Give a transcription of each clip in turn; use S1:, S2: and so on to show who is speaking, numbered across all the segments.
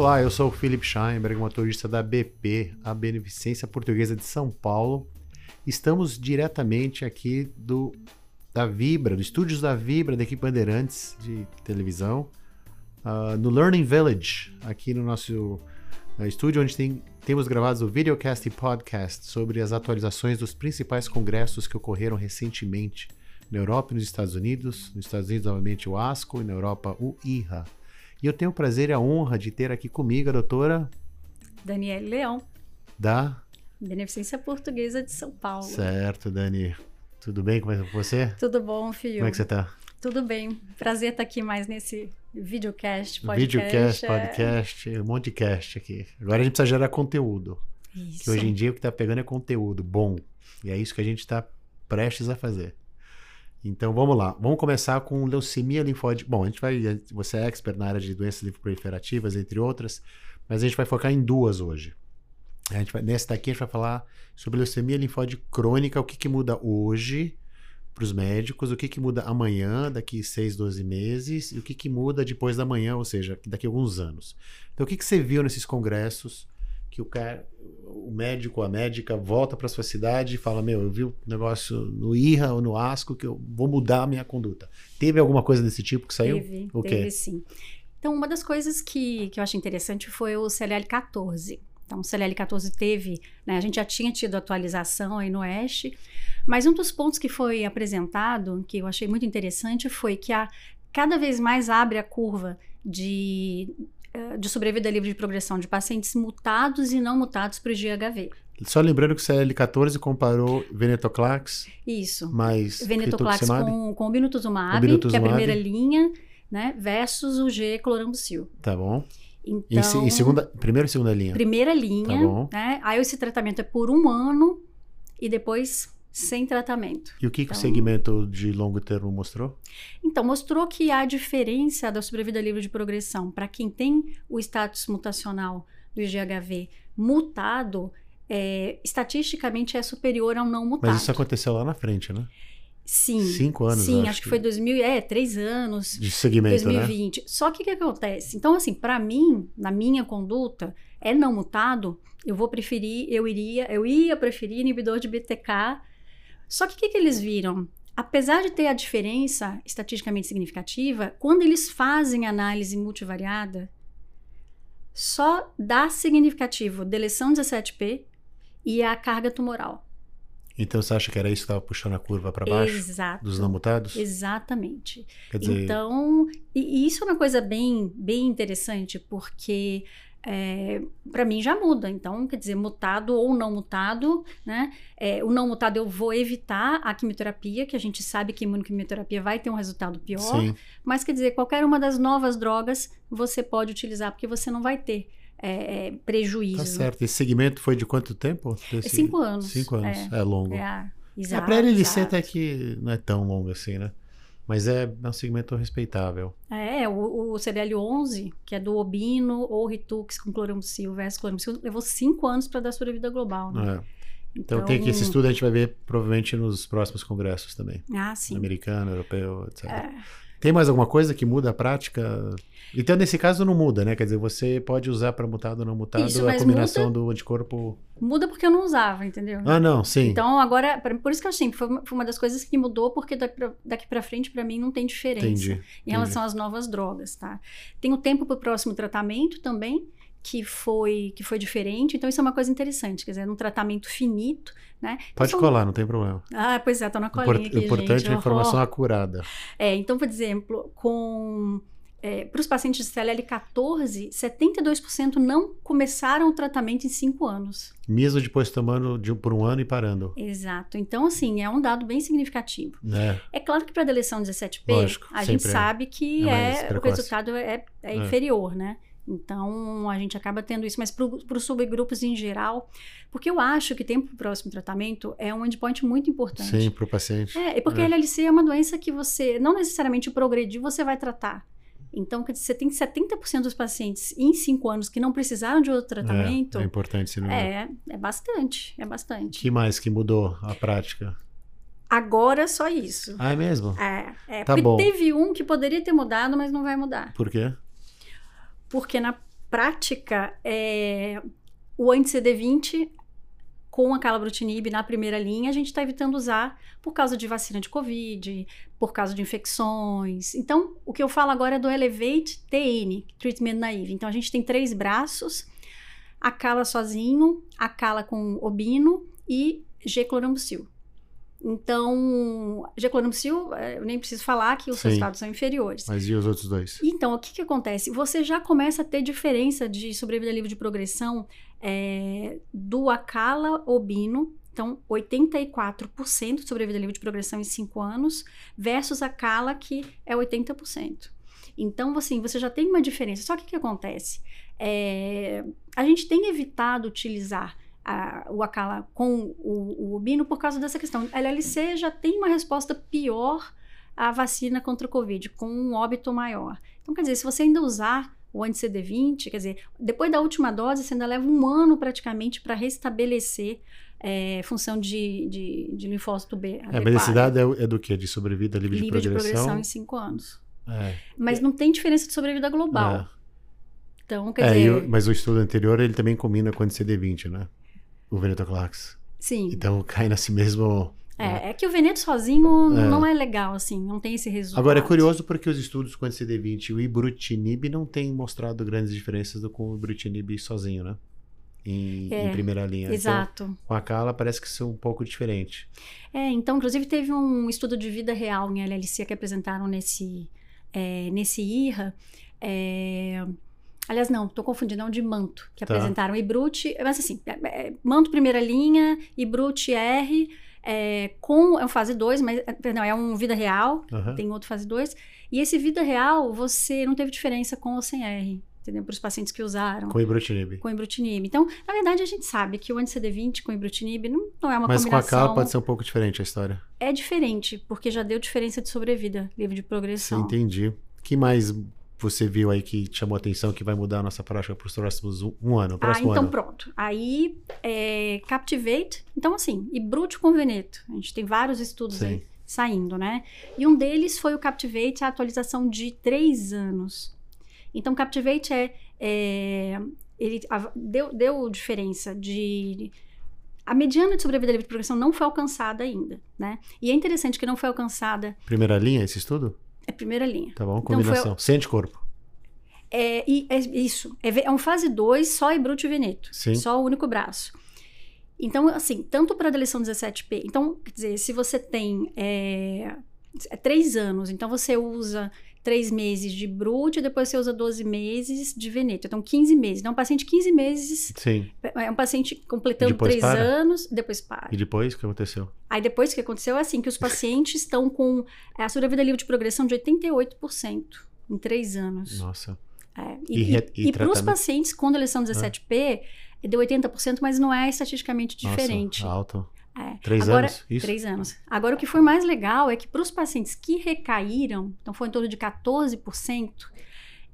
S1: Olá, eu sou o Philip Scheinberg, motorista da BP, a Beneficência Portuguesa de São Paulo. Estamos diretamente aqui do da Vibra, dos estúdios da Vibra, da equipe Bandeirantes de televisão, uh, no Learning Village, aqui no nosso uh, estúdio, onde tem, temos gravados o videocast e podcast sobre as atualizações dos principais congressos que ocorreram recentemente na Europa e nos Estados Unidos. Nos Estados Unidos, novamente, o ASCO, e na Europa, o IRA. E eu tenho o prazer e a honra de ter aqui comigo a doutora
S2: Daniele Leão,
S1: da
S2: Beneficência Portuguesa de São Paulo.
S1: Certo, Dani. Tudo bem? Como é que é você?
S2: Tudo bom, filho?
S1: Como é que você tá?
S2: Tudo bem. Prazer estar aqui mais nesse videocast, podcast.
S1: Videocast,
S2: é...
S1: podcast, um monte de cast aqui. Agora a gente precisa gerar conteúdo.
S2: Isso.
S1: Que hoje em dia o que tá pegando é conteúdo bom. E é isso que a gente está prestes a fazer. Então vamos lá. Vamos começar com leucemia linfóide. Bom, a gente vai. Você é expert na área de doenças linfoproliferativas, entre outras, mas a gente vai focar em duas hoje. A gente vai, nesse daqui a gente vai falar sobre leucemia linfóide crônica, o que, que muda hoje para os médicos, o que, que muda amanhã, daqui 6, 12 meses, e o que, que muda depois da manhã, ou seja, daqui a alguns anos. Então, o que, que você viu nesses congressos que o, cara, o médico, a médica volta para sua cidade e fala: Meu, eu vi um negócio no IRA ou no ASCO que eu vou mudar a minha conduta. Teve alguma coisa desse tipo que saiu?
S2: Teve,
S1: o
S2: teve
S1: quê?
S2: sim. Então, uma das coisas que, que eu achei interessante foi o CLL14. Então, o CLL14 teve, né, a gente já tinha tido atualização aí no Oeste, mas um dos pontos que foi apresentado, que eu achei muito interessante, foi que a, cada vez mais abre a curva de, eh, de sobrevida livre de progressão de pacientes mutados e não mutados para o GHV.
S1: Só lembrando que o CL14 comparou venetoclax
S2: Isso.
S1: mais
S2: Venetoclax com, com obinutuzumab,
S1: Obinutuzumab.
S2: que é a primeira linha, né, versus o G clorambucil.
S1: Tá bom.
S2: Então,
S1: Em, em segunda, primeira e segunda linha.
S2: primeira linha,
S1: Tá bom.
S2: né? Aí esse tratamento é por um ano e depois sem tratamento.
S1: E o que, que o
S2: Então-
S1: segmento de longo termo mostrou?
S2: Então, mostrou que a diferença da sobrevida livre de progressão para quem tem o status mutacional do IGHV mutado, é, estatisticamente é superior ao não mutado.
S1: Mas isso aconteceu lá na frente, né?
S2: Sim.
S1: Cinco anos,
S2: Sim, acho,
S1: acho
S2: que
S1: que-
S2: foi 2000, é, três anos.
S1: De segmento, né?
S2: 2020. Só que o que acontece? Então, assim, para mim, na minha conduta, é não mutado, eu vou preferir, eu iria, eu ia preferir inibidor de BTK. Só que o que, que eles viram? Apesar de ter a diferença estatisticamente significativa, quando eles fazem análise multivariada, só dá significativo deleção 17P e a carga tumoral.
S1: Então você acha que era isso que estava puxando a curva para baixo
S2: Exato.
S1: dos não mutados?
S2: Exatamente.
S1: Quer dizer,
S2: Então, e, e isso é uma coisa bem, bem interessante, porque para mim já muda. Então, quer dizer, mutado ou não mutado, né? É, o não mutado eu vou evitar a quimioterapia, que a gente sabe que a imunoquimioterapia vai ter um resultado pior.
S1: sim.
S2: Mas quer dizer, qualquer uma das novas drogas você pode utilizar, porque você não vai ter é, é, prejuízo.
S1: Tá certo. Esse segmento foi de quanto tempo?
S2: É
S1: Desse-
S2: cinco anos.
S1: Cinco anos. É,
S2: É,
S1: longo.
S2: é,
S1: É,
S2: exato,
S1: LLC
S2: exato.
S1: até que não é tão longo assim, né? Mas é, é um segmento respeitável.
S2: É, o, o CDL11, que é do Obino ou Ritux com clorambucil versus clorambucil, levou cinco anos para dar sobrevida global, né?
S1: É. Então, tem que esse estudo a gente vai ver provavelmente nos próximos congressos também.
S2: Ah, sim.
S1: Americano, europeu, etc.
S2: É,
S1: Tem mais alguma coisa que muda a prática? Então, nesse caso, não muda, né? Quer dizer, você pode usar para mutado ou não mutado
S2: Isso,
S1: a combinação do anticorpo.
S2: muda porque eu não usava, entendeu?
S1: Ah, não, sim.
S2: Então, agora, pra- por isso que eu achei, foi uma, foi uma das coisas que mudou, porque daqui pra frente, pra mim, não tem diferença
S1: Entendi.
S2: em relação às novas drogas, tá? Tem o tempo pro próximo tratamento também, que foi, que foi diferente, então isso é uma coisa interessante, quer dizer, num tratamento finito, né? Então,
S1: Pode
S2: são-
S1: colar, não tem problema.
S2: Ah, pois é, tô na
S1: Import-
S2: colinha aqui,
S1: importante
S2: gente.
S1: é a informação
S2: Oh.
S1: acurada.
S2: É, então, por exemplo, com para os pacientes de CLL14, 72% não começaram o tratamento em 5 anos.
S1: Mesmo depois tomando de, um- por um ano e parando.
S2: Exato. Então, assim, é um dado bem significativo.
S1: Né?
S2: É claro que para a deleção 17P,
S1: Lógico,
S2: a gente
S1: é.
S2: sabe que
S1: É
S2: é, o resultado é, é
S1: É.
S2: inferior, né? Então, a gente acaba tendo isso, mas para os subgrupos em geral, porque eu acho que tempo para o próximo tratamento é um endpoint muito importante.
S1: Sim, para o paciente.
S2: É, e porque
S1: É.
S2: a LLC é uma doença que você, não necessariamente progredir, você vai tratar. Então, quer dizer, você tem 70% dos pacientes em 5 anos que não precisaram de outro tratamento.
S1: É, é importante esse número.
S2: É, é bastante, é bastante.
S1: que mais que mudou a prática?
S2: Agora só isso.
S1: Ah, é mesmo?
S2: É, é
S1: Tá
S2: porque
S1: bom.
S2: teve um que poderia ter mudado, mas não vai mudar.
S1: Por quê?
S2: Porque na prática, é, o anti-CD20 com a calabrutinib na primeira linha, a gente está evitando usar por causa de vacina de Covid, por causa de infecções. Então, o que eu falo agora é do Elevate TN, Treatment Naive. Então, a gente tem três braços, a cala sozinho, a cala com obino e G-clorambucil. Então, G-clorambucil, é, eu nem preciso falar que os
S1: Sim.
S2: resultados são inferiores.
S1: Mas e os outros dois?
S2: Então, o que, que acontece? Você já começa a ter diferença de sobrevida livre de progressão é, do Acala Obino, então 84% de sobrevida livre de progressão em 5 anos, versus a Cala, que é 80%. Então, assim, você já tem uma diferença. Só que o que acontece? É, a gente tem evitado utilizar a, o Acala com o, o Obino por causa dessa questão. A LLC já tem uma resposta pior à vacina contra o Covid, com um óbito maior. Então, quer dizer, se você ainda usar o anti-CD20, quer dizer, depois da última dose, você ainda leva um ano praticamente para restabelecer é, função de, de, de linfócito B.
S1: A
S2: adequada.
S1: medicidade é, é do quê? De sobrevida livre,
S2: livre
S1: de
S2: de
S1: progressão?
S2: progressão em 5 anos.
S1: É.
S2: Mas não tem diferença de sobrevida global. Então, quer
S1: É,
S2: dizer,
S1: o- mas o estudo anterior ele também combina com o CD20, né? O venetoclax.
S2: sim.
S1: Então cai nesse mesmo.
S2: É, é que o Veneto sozinho
S1: É.
S2: não é legal, assim, não tem esse resultado.
S1: Agora é curioso porque os estudos com CD20 e o ibrutinib não têm mostrado grandes diferenças do com o ibrutinib sozinho, né? Em,
S2: É,
S1: em primeira linha. Então,
S2: Exato.
S1: com a Cala parece que são um pouco diferente.
S2: É, então, inclusive, teve um estudo de vida real em LLC que apresentaram nesse, é, nesse IRA. é, aliás, não, estou confundindo, é um de Manto, que
S1: Tá.
S2: apresentaram Ibrute, mas assim, é, é, Manto primeira linha, Ibrute R, é, com, é um fase 2, mas, é, perdão, é um vida real,
S1: Aham.
S2: tem outro fase 2, e esse vida real, você não teve diferença com ou sem R, entendeu? Para os pacientes que usaram
S1: Com ibrutinib.
S2: com ibrutinib. Então, na verdade, a gente sabe que o anti-CD20 com ibrutinib não, não é uma
S1: Mas com a
S2: combinação...
S1: Cala pode ser um pouco diferente a história.
S2: É diferente, porque já deu diferença de sobrevida, livre de
S1: Sim,
S2: progressão.
S1: entendi. que mais você viu aí que chamou a atenção que vai mudar a nossa prática para os próximos um, um ano?
S2: Ah,
S1: Próximo
S2: então
S1: ano.
S2: pronto. Aí, é, Captivate. Então, assim, e Brute com Veneto. A gente tem vários estudos
S1: Sim.
S2: aí saindo, né? E um deles foi o Captivate, a atualização de três anos. Então, Captivate é. é, ele a- deu, deu diferença de. A mediana de sobrevida livre de progressão não foi alcançada ainda, né? E é interessante que não foi alcançada
S1: Primeira linha, esse estudo?
S2: A primeira linha.
S1: Tá bom,
S2: Então,
S1: combinação. Sem anticorpo.
S2: É, e é isso. É, é um fase 2 só Ibrute e Veneto.
S1: Sim.
S2: Só o único braço. Então, assim, tanto para a deleção 17P. Então, quer dizer, se você tem é, é três anos, então você usa três meses de Brute, depois você usa 12 meses de Veneto. Então, 15 meses. Então, um paciente 15 meses,
S1: Sim.
S2: é um paciente completando
S1: Depois
S2: três
S1: para?
S2: anos, depois para.
S1: E depois, o que aconteceu?
S2: Aí depois o que aconteceu é assim, que os pacientes estão com a sobrevida livre de progressão de 88% em três anos.
S1: Nossa.
S2: É,
S1: E
S2: E,
S1: e
S2: e, para os pacientes com deleção 17P, deu 80%, mas não é estatisticamente diferente.
S1: Nossa, alto.
S2: É.
S1: Três
S2: Agora,
S1: anos? Isso?
S2: Três anos. Agora, o que foi mais legal é que para os pacientes que recaíram, então foi em torno de 14%,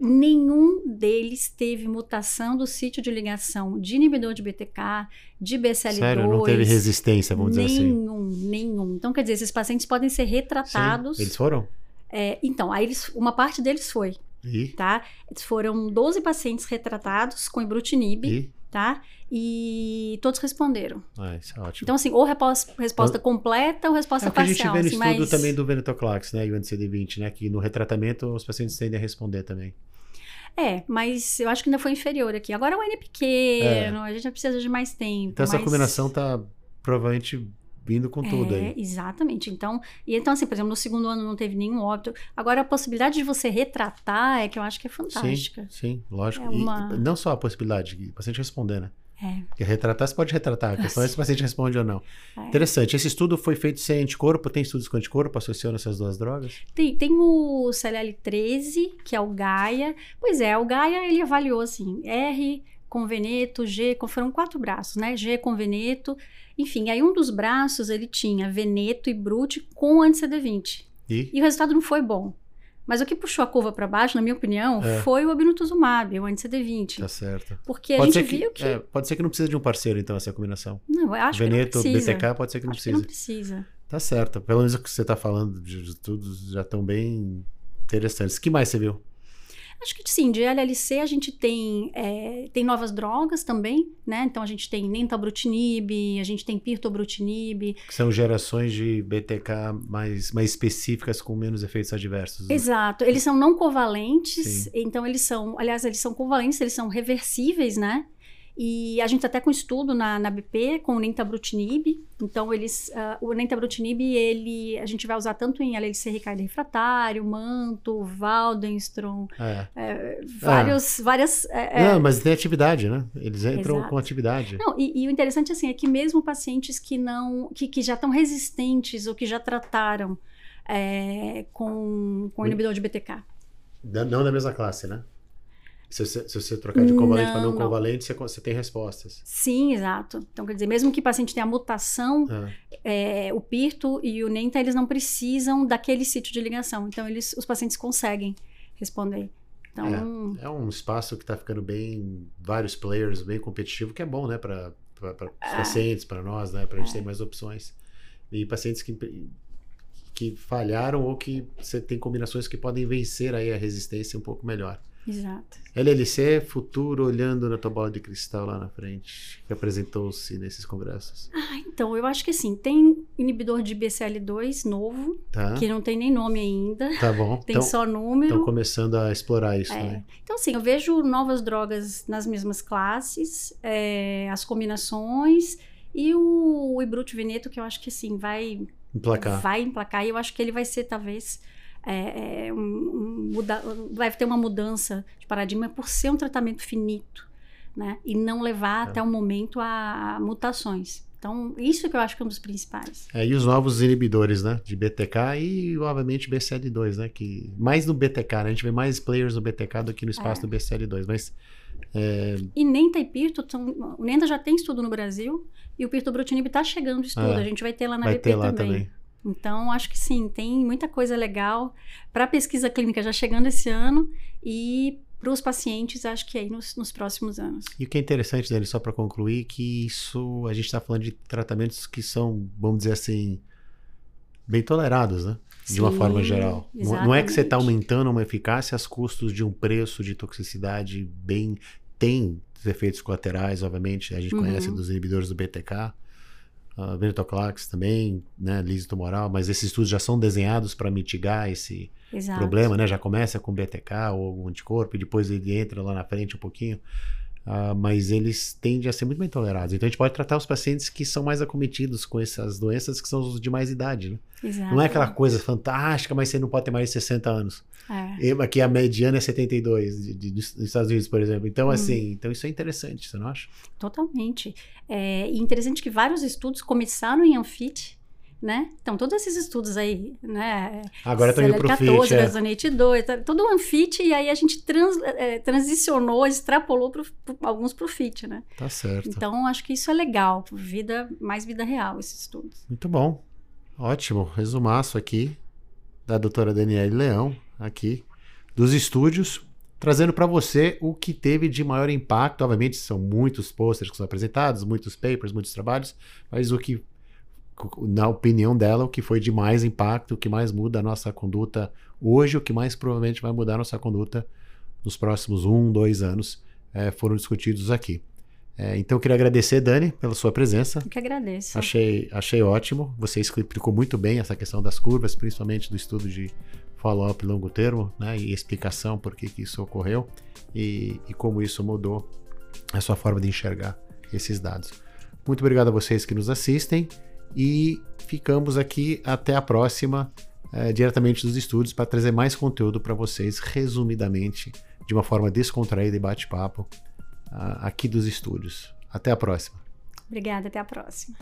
S2: nenhum deles teve mutação do sítio de ligação de inibidor de BTK, de BCL2.
S1: Sério, não teve resistência, vamos dizer assim.
S2: Nenhum, nenhum. Então, quer dizer, esses pacientes podem ser retratados.
S1: Sim. Eles foram?
S2: É, então, aí eles, uma parte deles foi,
S1: E?
S2: tá? Foram 12 pacientes retratados com ibrutinib,
S1: E?
S2: Tá? E todos responderam.
S1: Ah, isso é ótimo.
S2: Então, assim, ou repos- resposta completa ou resposta
S1: é o que a gente
S2: parcial.
S1: vê no
S2: assim,
S1: estudo
S2: mas...
S1: também do Venetoclax, né? E o anti-CD20, né? Que no retratamento os pacientes tendem a responder também.
S2: É, mas eu acho que ainda foi inferior aqui. Agora é um N pequeno, a gente já precisa de mais tempo.
S1: É. Então essa
S2: mas-
S1: combinação tá provavelmente vindo com tudo
S2: é,
S1: aí.
S2: Exatamente. Então, e então, assim, por exemplo, no segundo ano não teve nenhum óbito. Agora, a possibilidade de você retratar é que eu acho que é fantástica.
S1: Sim, sim, lógico.
S2: É uma-
S1: E não só a possibilidade, de paciente responder, né?
S2: É.
S1: Porque retratar, você pode retratar. A questão é se o paciente responde ou não.
S2: É.
S1: Interessante. Esse estudo foi feito sem anticorpo? Tem estudos com anticorpo associando essas duas drogas?
S2: Tem, tem o CLL13, que é o Gaia. Pois é, o Gaia ele avaliou assim, R com Veneto, G, com, foram quatro braços, né? G com Veneto. Enfim, aí um dos braços ele tinha Veneto e Brute com anti-CD20.
S1: E?
S2: E o resultado não foi bom. Mas o que puxou a curva para baixo, na minha opinião,
S1: É.
S2: foi o obinutuzumab, o anti-CD20.
S1: Tá certo.
S2: Porque a
S1: Pode
S2: gente
S1: ser, que,
S2: viu que...
S1: é, pode ser que não precisa de um parceiro, então, essa combinação.
S2: Não, eu acho
S1: Veneto,
S2: que não precisa.
S1: BTK, pode ser que não
S2: acho que
S1: precisa.
S2: não precisa.
S1: Tá certo. Pelo menos o que você tá falando de, de tudo já estão bem interessantes. O que mais você viu?
S2: Acho que sim, de LLC a gente tem, é, tem novas drogas também, né? Então a gente tem nentabrutinib, a gente tem pirtobrutinib.
S1: Que são gerações de BTK mais, mais específicas com menos efeitos adversos.
S2: Né? Exato. Eles são não covalentes, sim. então eles são, aliás, eles são covalentes, eles são reversíveis, né? E a gente tá até com estudo na, na BP com o nentabrutinib. Então, eles, uh, o nentabrutinib, ele, a gente vai usar tanto em Ricardo refratário, Manto, Waldenstrom, é. É, vários, várias...
S1: É, é, Não, mas tem atividade, né? Eles entram Exato. com atividade.
S2: Não, e, e, o interessante, assim, é que mesmo pacientes que não, que, que já estão resistentes ou que já trataram com, com inibidor de BTK.
S1: Não da mesma classe, né? Se você, se você trocar de covalente para não, não covalente, você, você, tem respostas.
S2: Sim, exato. Então, quer dizer, mesmo que o paciente tenha mutação, é. É, o PIRTO e o NENTA, eles não precisam daquele sítio de ligação. Então, eles, os pacientes conseguem responder. Então,
S1: é, é um espaço que está ficando bem, vários players, bem competitivo, que é bom, né, para os é. pacientes, para nós, né, para a gente ter mais opções. E pacientes que que falharam ou que você tem combinações que podem vencer aí a resistência um pouco melhor.
S2: Exato.
S1: LLC, futuro, olhando na tua bola de cristal lá na frente, que apresentou-se nesses congressos.
S2: Ah, então, eu acho que assim, tem inibidor de BCL2 novo, tá. que não tem nem nome ainda.
S1: Tá bom.
S2: tem então, só número.
S1: Estão começando a explorar isso,
S2: é.
S1: né?
S2: Então, assim, eu vejo novas drogas nas mesmas classes, é, as combinações e o, o Ibrut Veneto, que eu acho que, assim, vai...
S1: Emplacar.
S2: Vai emplacar e eu acho que ele vai ser, talvez é, é, um, um, muda, vai ter uma mudança de paradigma por ser um tratamento finito, né? E não levar é. até o momento a, a, mutações. Então, isso que eu acho que é um dos principais.
S1: É, e os novos inibidores, né? De BTK e, obviamente, BCL2, né? Que mais no BTK, né? A gente vê mais players no BTK do que no espaço é. do BCL2, mas... É...
S2: E Nenta e Pirto, são, o Nenta já tem estudo no Brasil e o Pirtobrutinib está chegando estudo. A gente vai ter lá na
S1: vai
S2: BP também.
S1: também.
S2: Então, acho que sim, tem muita coisa legal para a pesquisa clínica já chegando esse ano e para os pacientes, acho que aí nos, nos, próximos anos.
S1: E o que é interessante dele, só para concluir, que isso a gente está falando de tratamentos que são, vamos dizer assim, bem tolerados, né? De Sim, uma forma geral. Exatamente. Não é que você está aumentando uma eficácia às custos de um preço de toxicidade bem. Tem efeitos colaterais, obviamente, a gente uhum. conhece dos inibidores do BTK uh, venetoclax também, né, liso tumoral, mas esses estudos já são desenhados para mitigar esse Exato. problema, né? Já começa com BTK ou algum anticorpo e depois ele entra lá na frente um pouquinho. Uh, mas eles tendem a ser muito bem tolerados. Então a gente pode tratar os pacientes que são mais acometidos com essas doenças que são os de mais idade. Né? Não é aquela coisa fantástica, mas você não pode ter mais de 60 anos. É. Aqui a mediana é 72 de, de, nos Estados Unidos, por exemplo. Então, hum. assim, então isso é interessante, você não acha?
S2: Totalmente. É interessante que vários estudos começaram em Anfit, né? Então, todos esses estudos aí, né?
S1: Agora estão indo para o FIT.
S2: É. Resonate 2, tá, todo o Anfit, e aí a gente trans, é, transicionou, extrapolou pro, pro, alguns para o FIT, né?
S1: Tá certo.
S2: Então, acho que isso é legal, vida, mais vida real, esses estudos.
S1: Muito bom. Ótimo. Resumaço aqui da doutora Daniele Leão, aqui, dos estúdios, trazendo para você o que teve de maior impacto. Obviamente, são muitos posters que são apresentados, muitos papers, muitos trabalhos, mas o que na opinião dela, o que foi de mais impacto, o que mais muda a nossa conduta hoje, o que mais provavelmente vai mudar a nossa conduta nos próximos um, dois anos, é, foram discutidos aqui. É, então, eu queria agradecer, Dani, pela sua presença.
S2: Eu que agradeço.
S1: Achei, achei ótimo. Você explicou muito bem essa questão das curvas, principalmente do estudo de follow-up longo termo, né, e explicação por que, que isso ocorreu e, e como isso mudou a sua forma de enxergar esses dados. Muito obrigado a vocês que nos assistem e ficamos aqui até a próxima, é, diretamente dos estúdios, para trazer mais conteúdo para vocês, resumidamente, de uma forma descontraída e bate-papo, uh, aqui dos estúdios. Até a próxima.
S2: Obrigada, até a próxima.